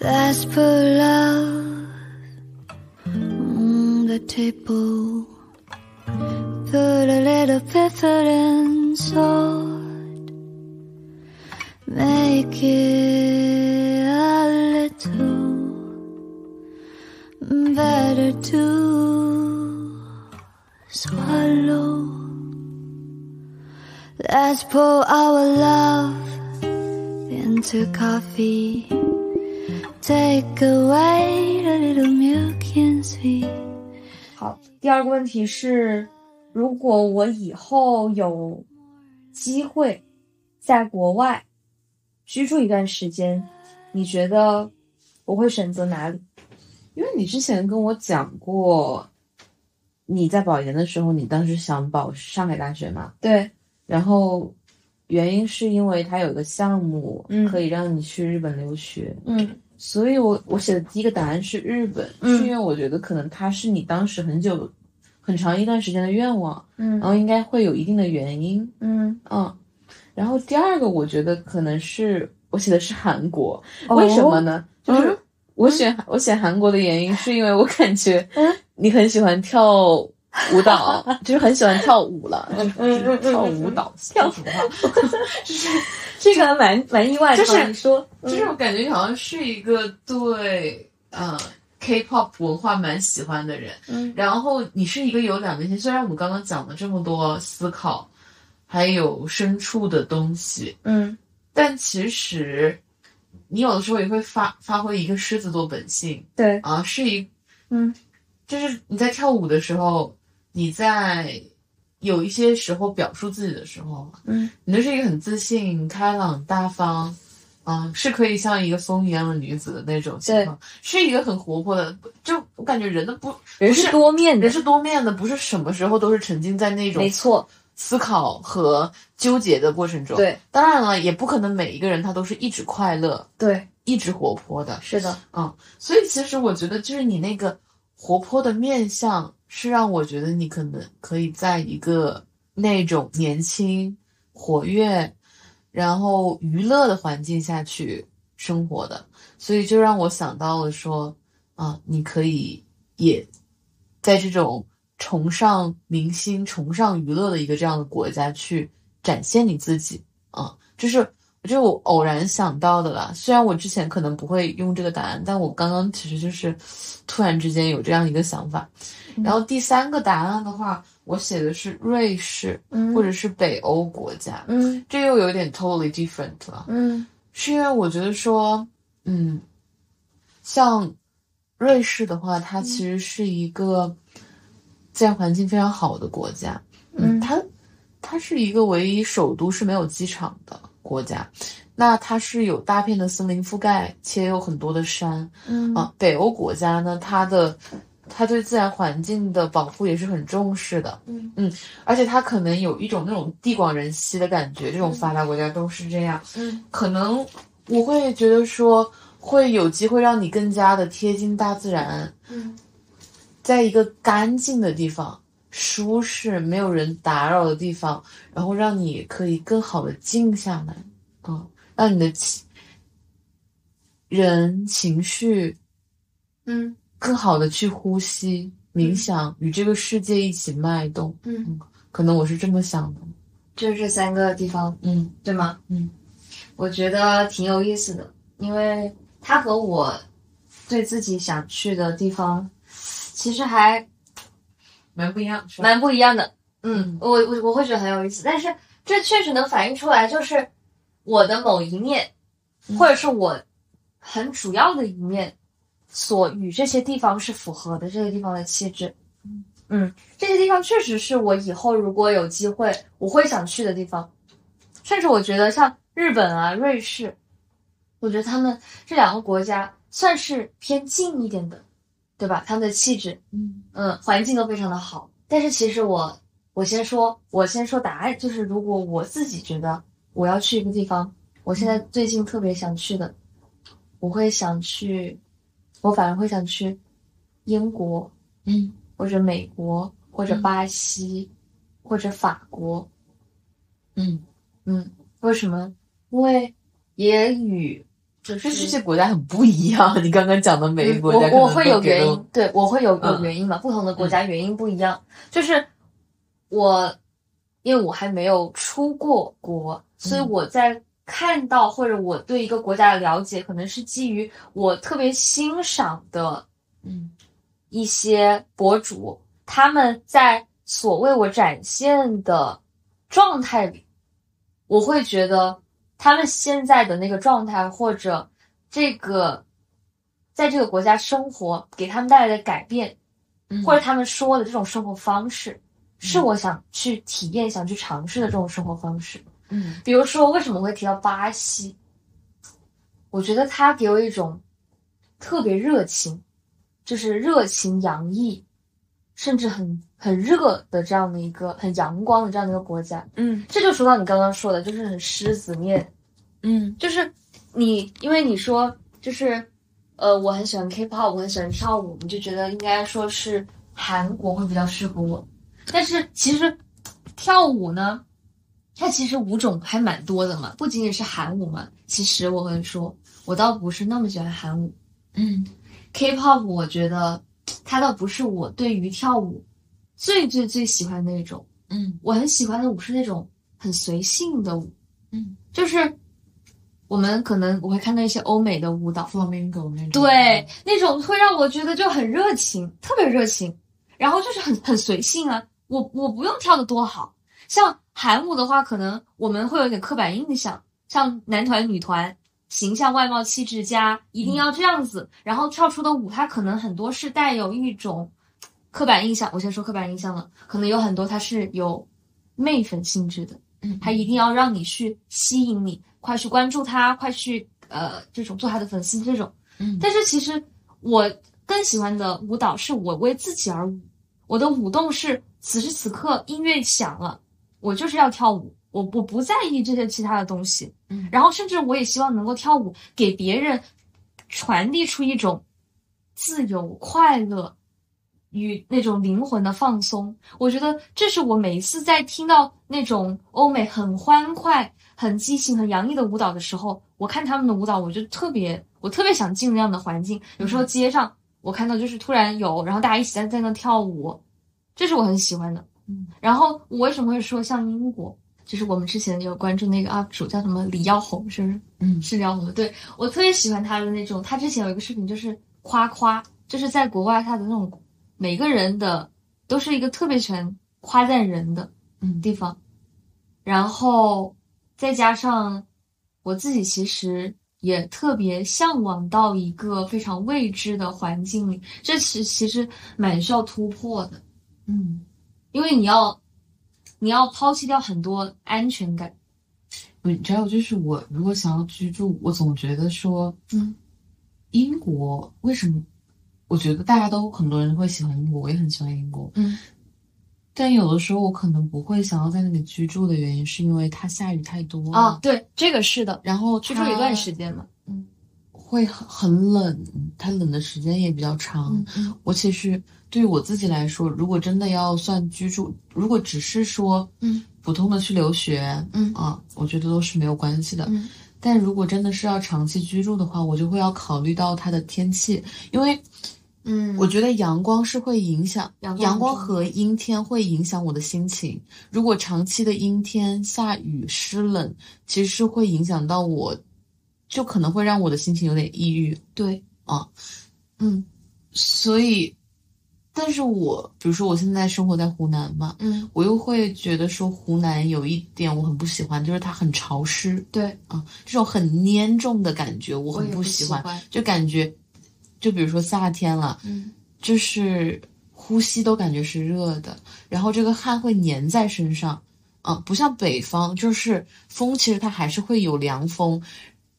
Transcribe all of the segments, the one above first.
Let's put love on the table. Put a little pepper and salt. Make it a little better to swallow. Let's pour our love into coffee. Take away the little milk and sweet. 好，第二个问题是，如果我以后有机会在国外居住一段时间，你觉得我会选择哪里？因为你之前跟我讲过，你在保研的时候，你当时想保上海大学嘛？对，然后原因是因为它有个项目嗯可以让你去日本留学，嗯所以我我写的第一个答案是日本，嗯。是因为我觉得可能它是你当时很久很长一段时间的愿望，嗯。然后应该会有一定的原因，嗯，嗯。然后第二个，我觉得可能是我写的是韩国，哦。为什么呢？就是嗯。我选我选韩国的原因，是因为我感觉嗯。你很喜欢跳舞蹈，就是很喜欢跳舞了，嗯嗯嗯跳舞蹈，跳什么话？就是这个还蛮蛮意外的。就是你说，就是我感觉你好像是一个对嗯 K-pop 文化蛮喜欢的人，嗯然后你是一个有两面性，虽然我们刚刚讲了这么多思考，还有深处的东西，嗯但其实你有的时候也会发发挥一个狮子座本性对，啊，是一嗯就是你在跳舞的时候，你在有一些时候表述自己的时候，嗯你就是一个很自信、开朗、大方，嗯，是可以像一个风一样的女子的那种情况，是一个很活泼的。就我感觉人的不人是多面的人，是多面的，不是什么时候都是沉浸在那种没错，思考和纠结的过程中。，对当然了，也不可能每一个人他都是一直快乐、对，一直活泼的。是的，嗯，所以其实我觉得，就是你那个活泼的面相，是让我觉得你可能可以在一个那种年轻、活跃，然后娱乐的环境下去生活的，所以就让我想到了说，啊，你可以也在这种崇尚明星、崇尚娱乐的一个这样的国家去展现你自己啊，就是这是我偶然想到的啦。虽然我之前可能不会用这个答案，但我刚刚其实就是突然之间有这样一个想法。然后第三个答案的话，我写的是瑞士嗯或者是北欧国家，嗯这又有点 totally different 了。嗯是因为我觉得说，嗯，像瑞士的话，它其实是一个自然环境非常好的国家。嗯它它是一个唯一首都是没有机场的国家。那它是有大片的森林覆盖，且有很多的山嗯啊。北欧国家呢，它的它对自然环境的保护也是很重视的。嗯嗯，而且它可能有一种那种地广人稀的感觉，这种发达国家都是这样。嗯可能我会觉得说，会有机会让你更加的贴近大自然，嗯在一个干净的地方、舒适、没有人打扰的地方，然后让你可以更好的静下来，嗯，让你的情人情绪嗯更好的去呼吸、冥想，与这个世界一起脉动。嗯，可能我是这么想的，就是这三个地方，嗯对吗？嗯，我觉得挺有意思的，因为它和我对自己想去的地方，其实还蛮不一样，是吧？蛮不一样的。嗯我我我会觉得很有意思，但是这确实能反映出来，就是我的某一面，嗯或者是我很主要的一面，所与这些地方是符合的，这些地方的气质。嗯，这些地方确实是我以后如果有机会我会想去的地方，甚至我觉得像日本啊、瑞士，我觉得他们这两个国家算是偏近一点的，对吧？他们的气质，嗯嗯，环境都非常的好。但是其实我，我先说，我先说答案，就是如果我自己觉得我要去一个地方，我现在最近特别想去的，我会想去，我反而会想去英国嗯或者美国或者嗯巴西、或者法国，嗯嗯，为什么？因为也与就是这些国家很不一样。你刚刚讲的每个国家，我我会有原因。对我会有有嗯原因嘛？不同的国家原因不一样，就是我因为我还没有出过国，所以嗯我在看到或者我对一个国家的了解，可能是基于我特别欣赏的嗯一些博主，他们在所为我展现的状态里，我会觉得他们现在的那个状态，或者这个在这个国家生活给他们带来的改变，嗯或者他们说的这种生活方式，是我想去体验、想去尝试的这种生活方式。嗯比如说，为什么会提到巴西？我觉得他给我一种特别热情，就是热情洋溢，甚至很很热的这样的一个很阳光的这样的一个国家。嗯这就说到你刚刚说的，就是很狮子面，嗯就是你，因为你说就是，呃，我很喜欢 K-pop，我很喜欢跳舞，你就觉得应该说是韩国会比较适合我。但是其实跳舞呢，它其实舞种还蛮多的嘛，不仅仅是韩舞嘛。其实我会说，我倒不是那么喜欢韩舞嗯，K-pop，我觉得它倒不是我对于跳舞最最最喜欢的那种。嗯我很喜欢的舞是那种很随性的舞，嗯就是我们可能我会看到一些欧美的舞蹈，，flamingo 那种。对，那种会让我觉得就很热情，特别热情，然后就是很很随性啊。我我不用跳的多好，像韩舞的话，可能我们会有点刻板印象，像男团、女团，形象、外貌、气质佳，一定要这样子，然后跳出的舞，它可能很多是带有一种刻板印象。我先说刻板印象了，可能有很多它是有媚粉性质的。嗯，他一定要让你去吸引你，快去关注他，快去呃这种做他的粉丝这种。嗯但是其实我更喜欢的舞蹈是我为自己而舞，我的舞动是此时此刻音乐响了，我就是要跳舞，我我不在意这些其他的东西。嗯然后甚至我也希望能够跳舞给别人传递出一种自由、快乐与那种灵魂的放松。我觉得这是我每一次在听到那种欧美很欢快、很激情、很洋溢的舞蹈的时候，我看他们的舞蹈，我就特别，我特别想进入那样的环境。有时候街上我看到就是突然有，然后大家一起在在那跳舞，这是我很喜欢的。嗯，然后我为什么会说像英国？就是我们之前有关注那个 UP 主叫什么李耀红，是不是？嗯。是李耀红的。对我特别喜欢他的那种，他之前有一个视频就是夸夸，就是在国外他的那种每个人的都是一个特别喜欢夸赞人的嗯。地方，然后再加上我自己其实也特别向往到一个非常未知的环境里，这其其实蛮需要突破的，嗯，因为你要你要抛弃掉很多安全感。你知道，就是我如果想要居住，我总觉得说，嗯，英国为什么？我觉得大家都很多人会喜欢英国，我也很喜欢英国。嗯，但有的时候我可能不会想要在那里居住的原因，是因为它下雨太多了啊，，对，这个是的，然后居住一段时间嘛。嗯会很很冷，它冷的时间也比较长。我其实对于我自己来说，如果真的要算居住，如果只是说嗯普通的去留学，嗯啊，我觉得都是没有关系的。嗯但如果真的是要长期居住的话，我就会要考虑到它的天气，因为嗯，我觉得阳光是会影响阳光阳光和阴天会影响我的心情。如果长期的阴天、下雨、湿冷，其实是会影响到我，就可能会让我的心情有点抑郁。对啊，嗯所以，但是我比如说我现在生活在湖南嘛，嗯，我又会觉得说湖南有一点我很不喜欢，就是它很潮湿对，啊，这种很黏重的感觉我很不喜欢，欢。就感觉，就比如说夏天了，嗯就是呼吸都感觉是热的，然后这个汗会粘在身上，啊，不像北方，就是风其实它还是会有凉风，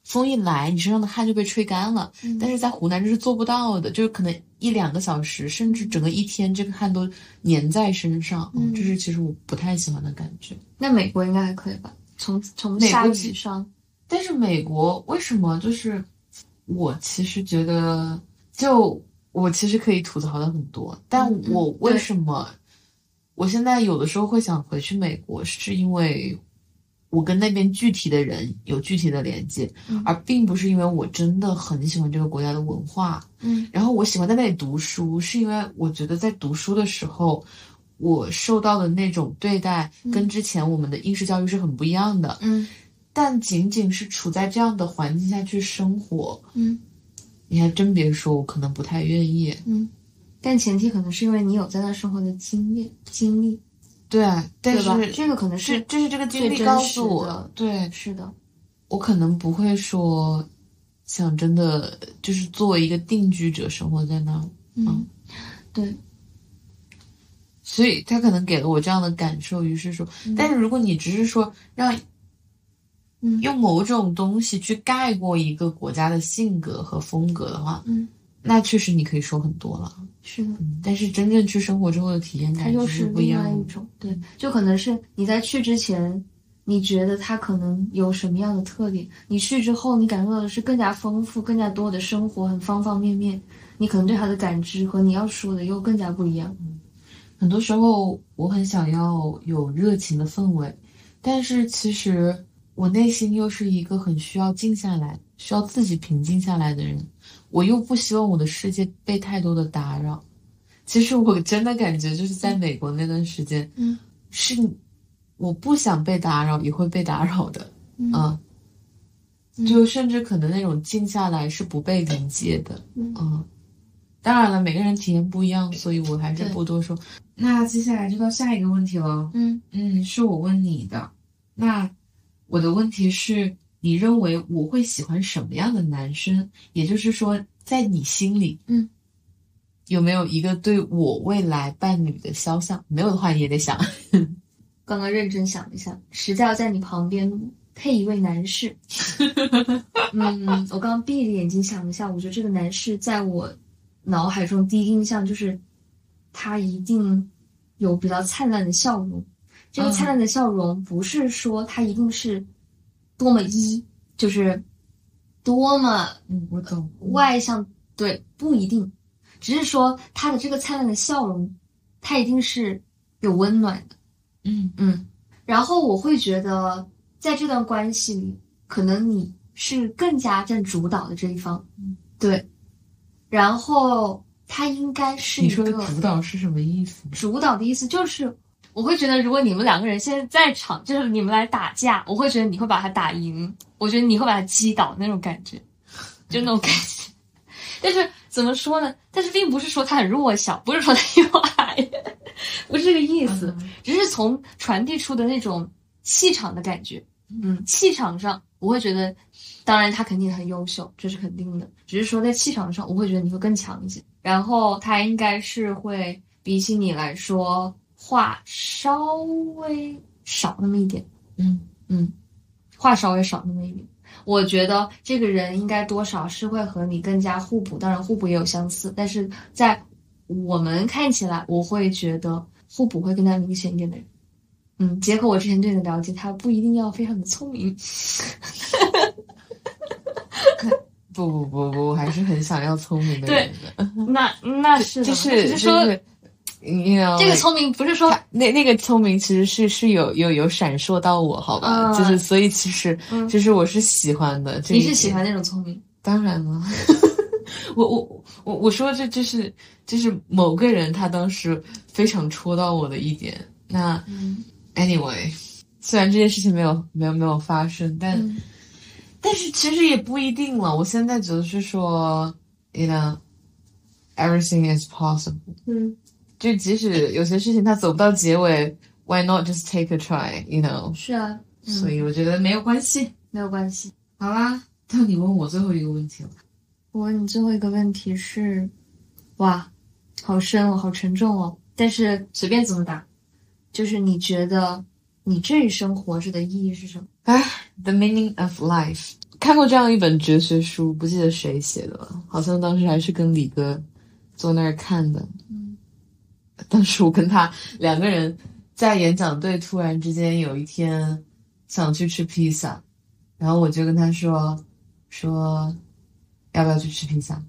风一来，你身上的汗就被吹干了。嗯但是在湖南这是做不到的，就是可能一两个小时，甚至整个一天，这个汗都粘在身上，嗯这是其实我不太喜欢的感觉。那美国应该还可以吧？从从美国下其雨上，但是美国为什么就是我其实觉得，就我其实可以吐槽的很多，但我为什么我现在有的时候会想回去美国，是因为我跟那边具体的人有具体的连接，嗯而并不是因为我真的很喜欢这个国家的文化。嗯然后我喜欢在那里读书，是因为我觉得在读书的时候，我受到的那种对待跟之前我们的应试教育是很不一样的。嗯但仅仅是处在这样的环境下去生活，嗯你还真别说，我可能不太愿意。嗯，但前提可能是因为你有在那生活的经验经历，对，但对？是这个可能是是这是这个经历告诉我的，对是的，我可能不会说想真的就是作为一个定居者生活在那儿，嗯，对，所以他可能给了我这样的感受。于是说，但是如果你只是说让嗯用某种东西去盖过一个国家的性格和风格的话，嗯，那确实你可以说很多了。是的。嗯，但是真正去生活之后的体验它感是又是另不一样的。外一种，对，就可能是你在去之前，你觉得它可能有什么样的特点，你去之后，你感受到的是更加丰富、更加多的生活，很方方面面，你可能对它的感知和你要说的又更加不一样。很多时候我很想要有热情的氛围，但是其实我内心又是一个很需要静下来、需要自己平静下来的人。我又不希望我的世界被太多的打扰。其实我真的感觉就是在美国那段时间，嗯，是我不想被打扰，也会被打扰的，嗯啊，就甚至可能那种静下来是不被理解的，嗯嗯。当然了，每个人体验不一样，所以我还是不多说。那接下来就到下一个问题了。嗯嗯，是我问你的。那我的问题是，你认为我会喜欢什么样的男生？也就是说，在你心里，嗯，有没有一个对我未来伴侣的肖像？没有的话，你也得想。刚刚认真想了一下，实在要在你旁边配一位男士。嗯，我刚刚闭着眼睛想了一下，我觉得这个男士在我脑海中第一印象就是，他一定有比较灿烂的笑容。这个嗯灿烂的笑容不是说他一定是多么一，就是多么嗯，我懂。外向，对，不一定，只是说他的这个灿烂的笑容，他一定是有温暖的。嗯嗯，然后我会觉得，在这段关系里，可能你是更加占主导的这一方，嗯，对。然后他应该是一你说的个主导是什么意思？主导的意思就是，我会觉得，如果你们两个人现在在场，就是你们来打架，我会觉得你会把他打赢，我觉得你会把他击倒那种感觉，就那种感觉。但是怎么说呢？但是并不是说他很弱小，不是说他又矮，不是这个意思，只是从传递出的那种气场的感觉。嗯，气场上我会觉得，当然他肯定很优秀，这是肯定的。只是说在气场上，我会觉得你会更强一些。然后他应该是会比起你来说话稍微少那么一点。嗯嗯，话稍微少那么一点。我觉得这个人应该多少是会和你更加互补，当然互补也有相似，但是在我们看起来，我会觉得互补会更加明显一点的人。嗯，结合我之前对你的了解，他不一定要非常的聪明。不不不不，我还是很想要聪明的人的。那那是的就是说、就是，你 know, 这个聪明不是说那那个聪明其实是是有有有闪烁到我，好吧？嗯就是所以其实、嗯其实我是喜欢的。你是喜欢那种聪明。当然了，我我我我说这就是就是某个人他当时非常戳到我的一点。那嗯 anyway，虽然这件事情没有没有没有发生，但、嗯但是其实也不一定了。我现在觉得是说，you know，everything is possible。嗯就即使有些事情它走不到结尾，why not just take a try？you know？、是啊，嗯所以我觉得没有关系。没有关系。好啦，到你问我最后一个问题了。我问你最后一个问题是，哇，好深哦，好沉重哦。但是随便怎么答，就是你觉得你这一生活着的意义是什么？哎，The Meaning of Life，看过这样一本哲学书，不记得谁写的了，好像当时还是跟李哥坐那儿看的。嗯，当时我跟他两个人在演讲队，突然之间有一天想去吃披萨，然后我就跟他说说要不要去吃披萨？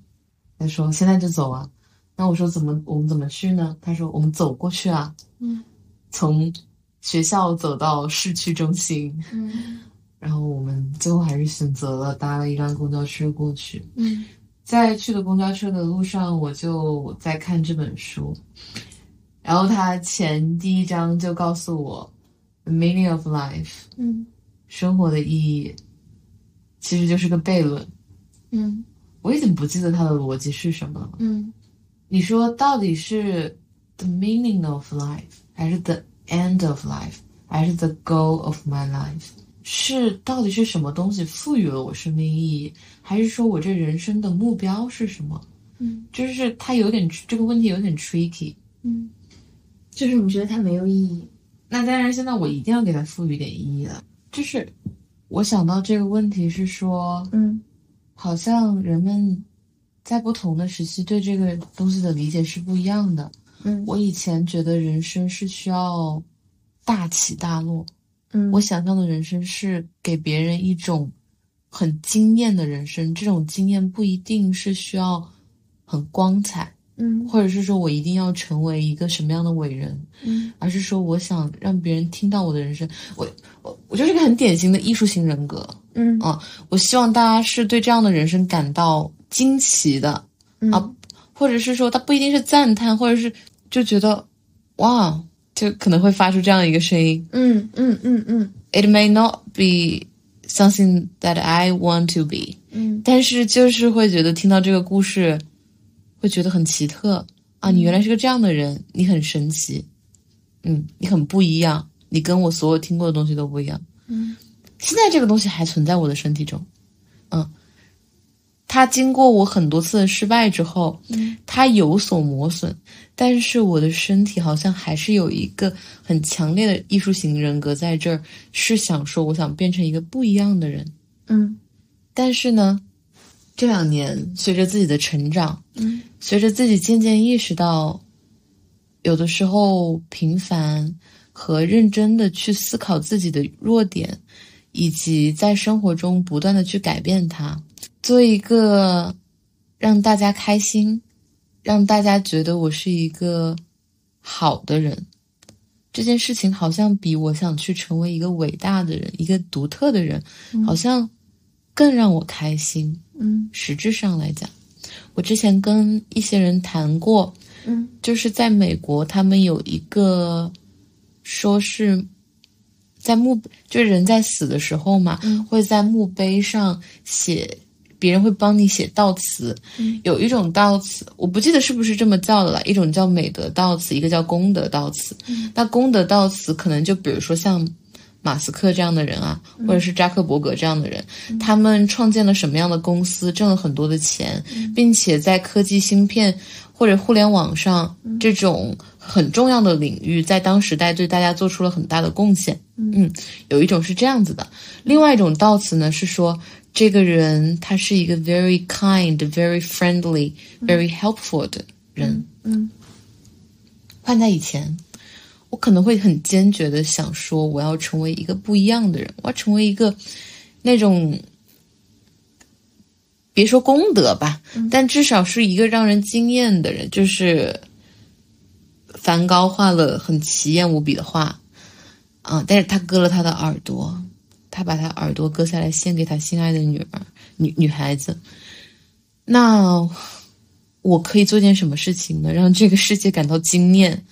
他说现在就走啊。那我说怎么我们怎么去呢？他说我们走过去啊。嗯，从学校走到市区中心，嗯然后我们最后还是选择了搭了一辆公交车过去。嗯在去的公交车的路上，我就在看这本书，然后他前第一章就告诉我，the meaning of life，嗯生活的意义，其实就是个悖论。嗯我已经不记得它的逻辑是什么了。嗯你说到底是 the meaning of life，还是 the end of life，还是 the goal of my life？是到底是什么东西赋予了我生命意义，还是说我这人生的目标是什么？嗯就是它有点这个问题有点 tricky。嗯，就是你觉得它没有意义？那当然，现在我一定要给它赋予点意义了。就是我想到这个问题是说，嗯好像人们在不同的时期对这个东西的理解是不一样的。嗯我以前觉得人生是需要大起大落，嗯我想象的人生是给别人一种很惊艳的人生，这种惊艳不一定是需要很光彩，嗯。或者是说我一定要成为一个什么样的伟人，嗯。而是说我想让别人听到我的人生。我我我就是个很典型的艺术型人格，嗯。啊我希望大家是对这样的人生感到惊奇的，嗯。啊或者是说他不一定是赞叹，或者是就觉得哇，就可能会发出这样一个声音。嗯嗯嗯嗯。It may not be something that I want to be，嗯。但是就是会觉得听到这个故事，会觉得很奇特啊！你原来是个这样的人，你很神奇，嗯，你很不一样，你跟我所有听过的东西都不一样。嗯现在这个东西还存在我的身体中，嗯，它经过我很多次的失败之后，嗯它有所磨损，但是我的身体好像还是有一个很强烈的艺术型人格在这儿，是想说我想变成一个不一样的人。嗯但是呢，这两年随着自己的成长，嗯随着自己渐渐意识到，有的时候平凡和认真的去思考自己的弱点，以及在生活中不断的去改变它，做一个让大家开心，让大家觉得我是一个好的人。这件事情好像比我想去成为一个伟大的人、一个独特的人，好像更让我开心。嗯。实质上来讲，我之前跟一些人谈过，嗯。就是在美国，他们有一个说是在墓，就是人在死的时候嘛，嗯。会在墓碑上写，别人会帮你写悼词。嗯。有一种悼词，我不记得是不是这么叫的了，一种叫美德悼词，一个叫功德悼词。嗯。那功德悼词可能就比如说像马斯克这样的人啊，或者是扎克伯格这样的人，他们创建了什么样的公司，挣了很多的钱，并且在科技芯片或者互联网上这种很重要的领域，在当时代对大家做出了很大的贡献。嗯，有一种是这样子的，另外一种悼词呢是说。这个人他是一个 very kind, very friendly, very helpful 的人。嗯换在以前，我可能会很坚决的想说，我要成为一个不一样的人，我要成为一个那种，别说功德吧，但至少是一个让人惊艳的人。就是梵高画了很奇艳无比的画，啊，但是他割了他的耳朵，他把他耳朵割下来献给他心爱的女儿女女孩子。那我可以做件什么事情呢？让这个世界感到惊艳。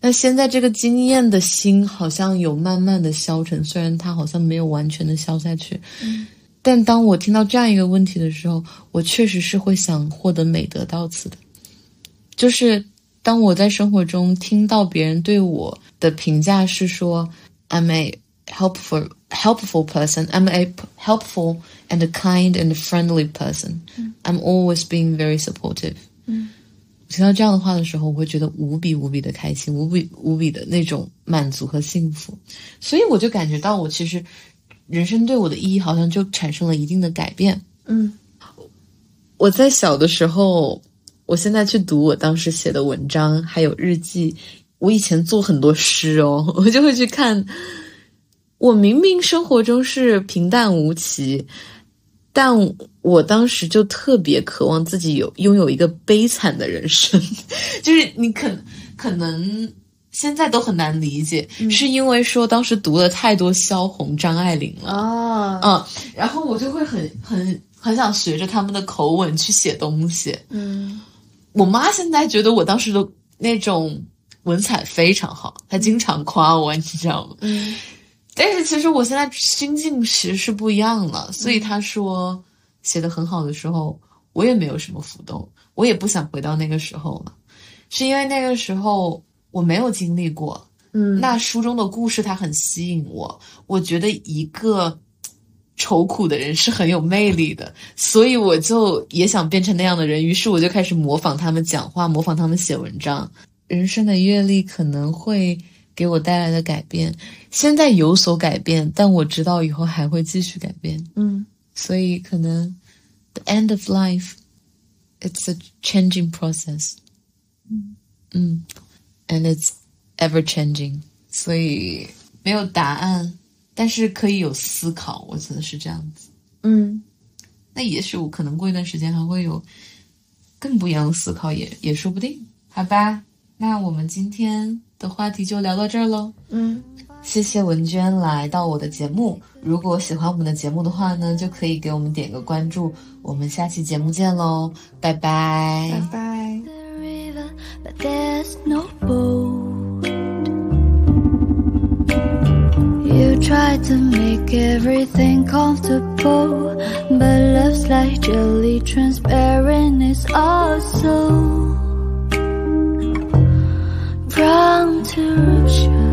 那现在这个惊艳的心好像有慢慢的消沉，虽然它好像没有完全的消下去。但当我听到这样一个问题的时候，我确实是会想获得美德到此的。就是当我在生活中听到别人对我的评价是说，I'm a helpful helpful person. I'm a helpful and kind and friendly person. I'm always being very supportive. 听到这样的话的时候，我会觉得无比无比的开心，无比无比的那种满足和幸福。所以我就感觉到，我其实人生对我的意义好像就产生了一定的改变。嗯我在小的时候，我现在去读我当时写的文章，还有日记。我以前做很多诗哦，我就会去看。我明明生活中是平淡无奇，但我当时就特别渴望自己有拥有一个悲惨的人生，就是你可可能现在都很难理解，嗯。是因为说当时读了太多萧红、张爱玲了，啊，嗯，然后我就会很很很想学着他们的口吻去写东西。嗯。我妈现在觉得我当时的那种文采非常好，她经常夸我，你知道吗？嗯但是其实我现在心境其实是不一样了，所以他说写的很好的时候，我也没有什么浮动，我也不想回到那个时候了，是因为那个时候我没有经历过，嗯，那书中的故事它很吸引我，我觉得一个愁苦的人是很有魅力的，所以我就也想变成那样的人，于是我就开始模仿他们讲话，模仿他们写文章。人生的阅历可能会给我带来的改变，现在有所改变，但我知道以后还会继续改变，嗯。所以可能 the end of life it's a changing process，嗯。嗯，and it's ever changing，所以没有答案，但是可以有思考，我觉得是这样子。嗯。那也许我可能过一段时间还会有更不一样的思考，也也说不定。好吧，那我们今天的话题就聊到这儿喽。嗯，谢谢文娟来到我的节目。如果喜欢我们的节目的话呢，就可以给我们点个关注。我们下期节目见喽，拜拜拜拜。strong to reach.